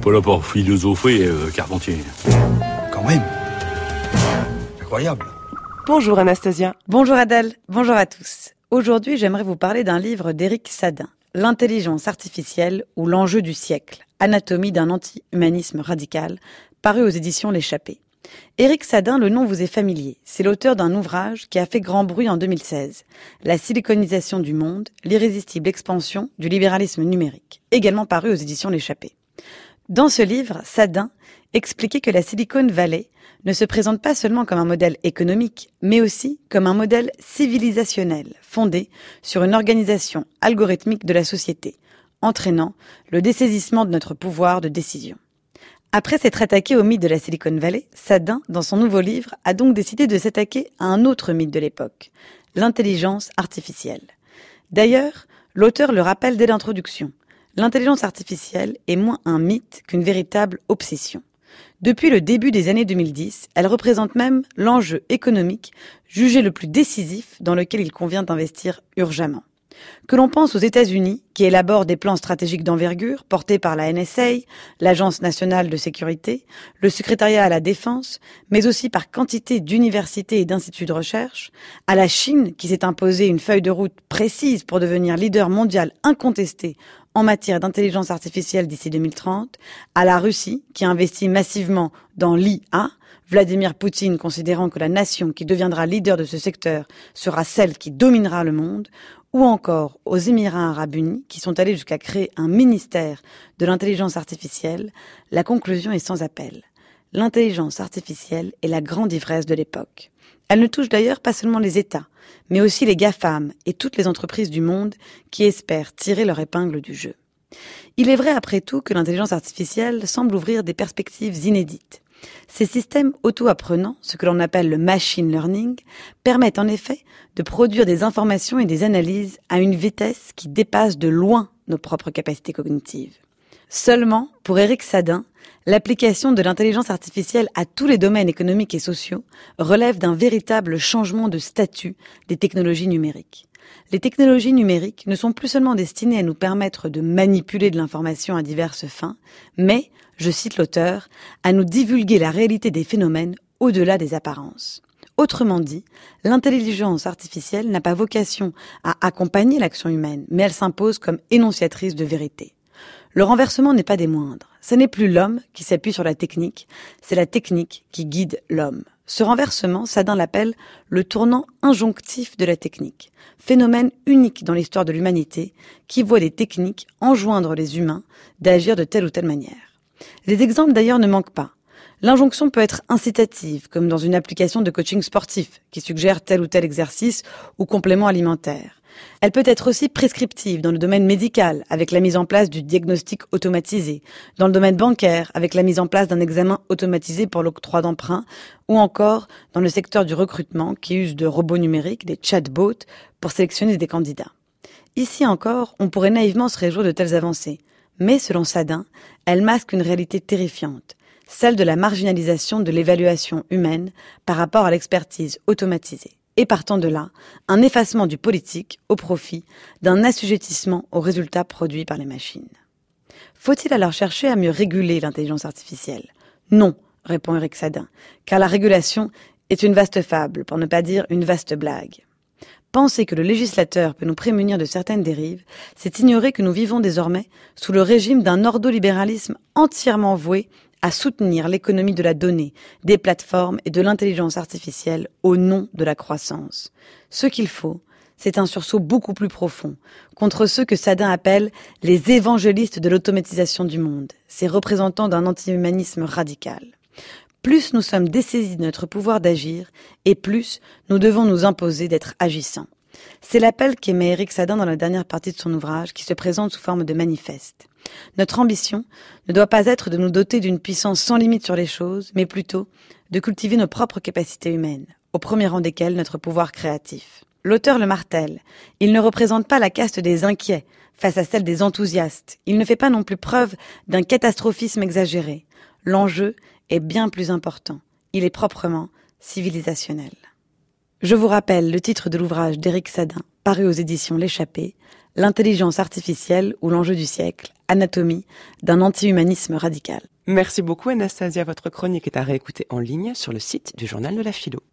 pas là pour philosopher, euh, Carpentier. Quand même. Incroyable. Bonjour Anastasia. Bonjour Adèle, bonjour à tous. Aujourd'hui, j'aimerais vous parler d'un livre d'Éric Sadin, L'intelligence artificielle ou l'enjeu du siècle, anatomie d'un anti-humanisme radical, paru aux éditions L'échappée. Éric Sadin, le nom vous est familier. C'est l'auteur d'un ouvrage qui a fait grand bruit en 2016. La siliconisation du monde, l'irrésistible expansion du libéralisme numérique. Également paru aux éditions L'échappée. Dans ce livre, Sadin expliquait que la Silicon Valley ne se présente pas seulement comme un modèle économique, mais aussi comme un modèle civilisationnel fondé sur une organisation algorithmique de la société, entraînant le dessaisissement de notre pouvoir de décision. Après s'être attaqué au mythe de la Silicon Valley, Sadin, dans son nouveau livre, a donc décidé de s'attaquer à un autre mythe de l'époque, l'intelligence artificielle. D'ailleurs, l'auteur le rappelle dès l'introduction. L'intelligence artificielle est moins un mythe qu'une véritable obsession. Depuis le début des années 2010, elle représente même l'enjeu économique jugé le plus décisif dans lequel il convient d'investir urgemment. Que l'on pense aux États-Unis, qui élaborent des plans stratégiques d'envergure portés par la NSA, l'Agence nationale de sécurité, le secrétariat à la défense, mais aussi par quantité d'universités et d'instituts de recherche, à la Chine, qui s'est imposée une feuille de route précise pour devenir leader mondial incontesté en matière d'intelligence artificielle d'ici 2030, à la Russie, qui investit massivement dans l'IA, Vladimir Poutine considérant que la nation qui deviendra leader de ce secteur sera celle qui dominera le monde, ou encore aux Émirats arabes unis, qui sont allés jusqu'à créer un ministère de l'intelligence artificielle, la conclusion est sans appel. L'intelligence artificielle est la grande ivresse de l'époque. Elle ne touche d'ailleurs pas seulement les États, mais aussi les GAFAM et toutes les entreprises du monde qui espèrent tirer leur épingle du jeu. Il est vrai après tout que l'intelligence artificielle semble ouvrir des perspectives inédites. Ces systèmes auto-apprenants, ce que l'on appelle le machine learning, permettent en effet de produire des informations et des analyses à une vitesse qui dépasse de loin nos propres capacités cognitives. Seulement, pour Eric Sadin, l'application de l'intelligence artificielle à tous les domaines économiques et sociaux relève d'un véritable changement de statut des technologies numériques. Les technologies numériques ne sont plus seulement destinées à nous permettre de manipuler de l'information à diverses fins, mais, je cite l'auteur, à nous divulguer la réalité des phénomènes au-delà des apparences. Autrement dit, l'intelligence artificielle n'a pas vocation à accompagner l'action humaine, mais elle s'impose comme énonciatrice de vérité. Le renversement n'est pas des moindres. Ce n'est plus l'homme qui s'appuie sur la technique, c'est la technique qui guide l'homme. Ce renversement, Sadin l'appelle le tournant injonctif de la technique, phénomène unique dans l'histoire de l'humanité qui voit les techniques enjoindre les humains d'agir de telle ou telle manière. Les exemples d'ailleurs ne manquent pas. L'injonction peut être incitative, comme dans une application de coaching sportif qui suggère tel ou tel exercice ou complément alimentaire. Elle peut être aussi prescriptive dans le domaine médical, avec la mise en place du diagnostic automatisé, dans le domaine bancaire, avec la mise en place d'un examen automatisé pour l'octroi d'emprunt, ou encore dans le secteur du recrutement qui use de robots numériques, des chatbots, pour sélectionner des candidats. Ici encore, on pourrait naïvement se réjouir de telles avancées, mais selon Sadin, elles masquent une réalité terrifiante, celle de la marginalisation de l'évaluation humaine par rapport à l'expertise automatisée et partant de là, un effacement du politique au profit d'un assujettissement aux résultats produits par les machines. Faut-il alors chercher à mieux réguler l'intelligence artificielle? Non, répond Eric Sadin, car la régulation est une vaste fable, pour ne pas dire une vaste blague. Penser que le législateur peut nous prémunir de certaines dérives, c'est ignorer que nous vivons désormais sous le régime d'un ordolibéralisme entièrement voué à soutenir l'économie de la donnée, des plateformes et de l'intelligence artificielle au nom de la croissance. Ce qu'il faut, c'est un sursaut beaucoup plus profond contre ceux que Sadin appelle les évangélistes de l'automatisation du monde, ces représentants d'un anti-humanisme radical. Plus nous sommes dessaisis de notre pouvoir d'agir, et plus nous devons nous imposer d'être agissants. C'est l'appel qu'émet Eric Sadin dans la dernière partie de son ouvrage, qui se présente sous forme de manifeste. Notre ambition ne doit pas être de nous doter d'une puissance sans limite sur les choses, mais plutôt de cultiver nos propres capacités humaines, au premier rang desquelles notre pouvoir créatif. L'auteur le martèle, il ne représente pas la caste des inquiets face à celle des enthousiastes, il ne fait pas non plus preuve d'un catastrophisme exagéré. L'enjeu est bien plus important, il est proprement civilisationnel. Je vous rappelle le titre de l'ouvrage d'Éric Sadin, paru aux éditions L'échappée, L'intelligence artificielle ou l'enjeu du siècle, Anatomie d'un anti-humanisme radical. Merci beaucoup Anastasia, votre chronique est à réécouter en ligne sur le site du journal de la philo.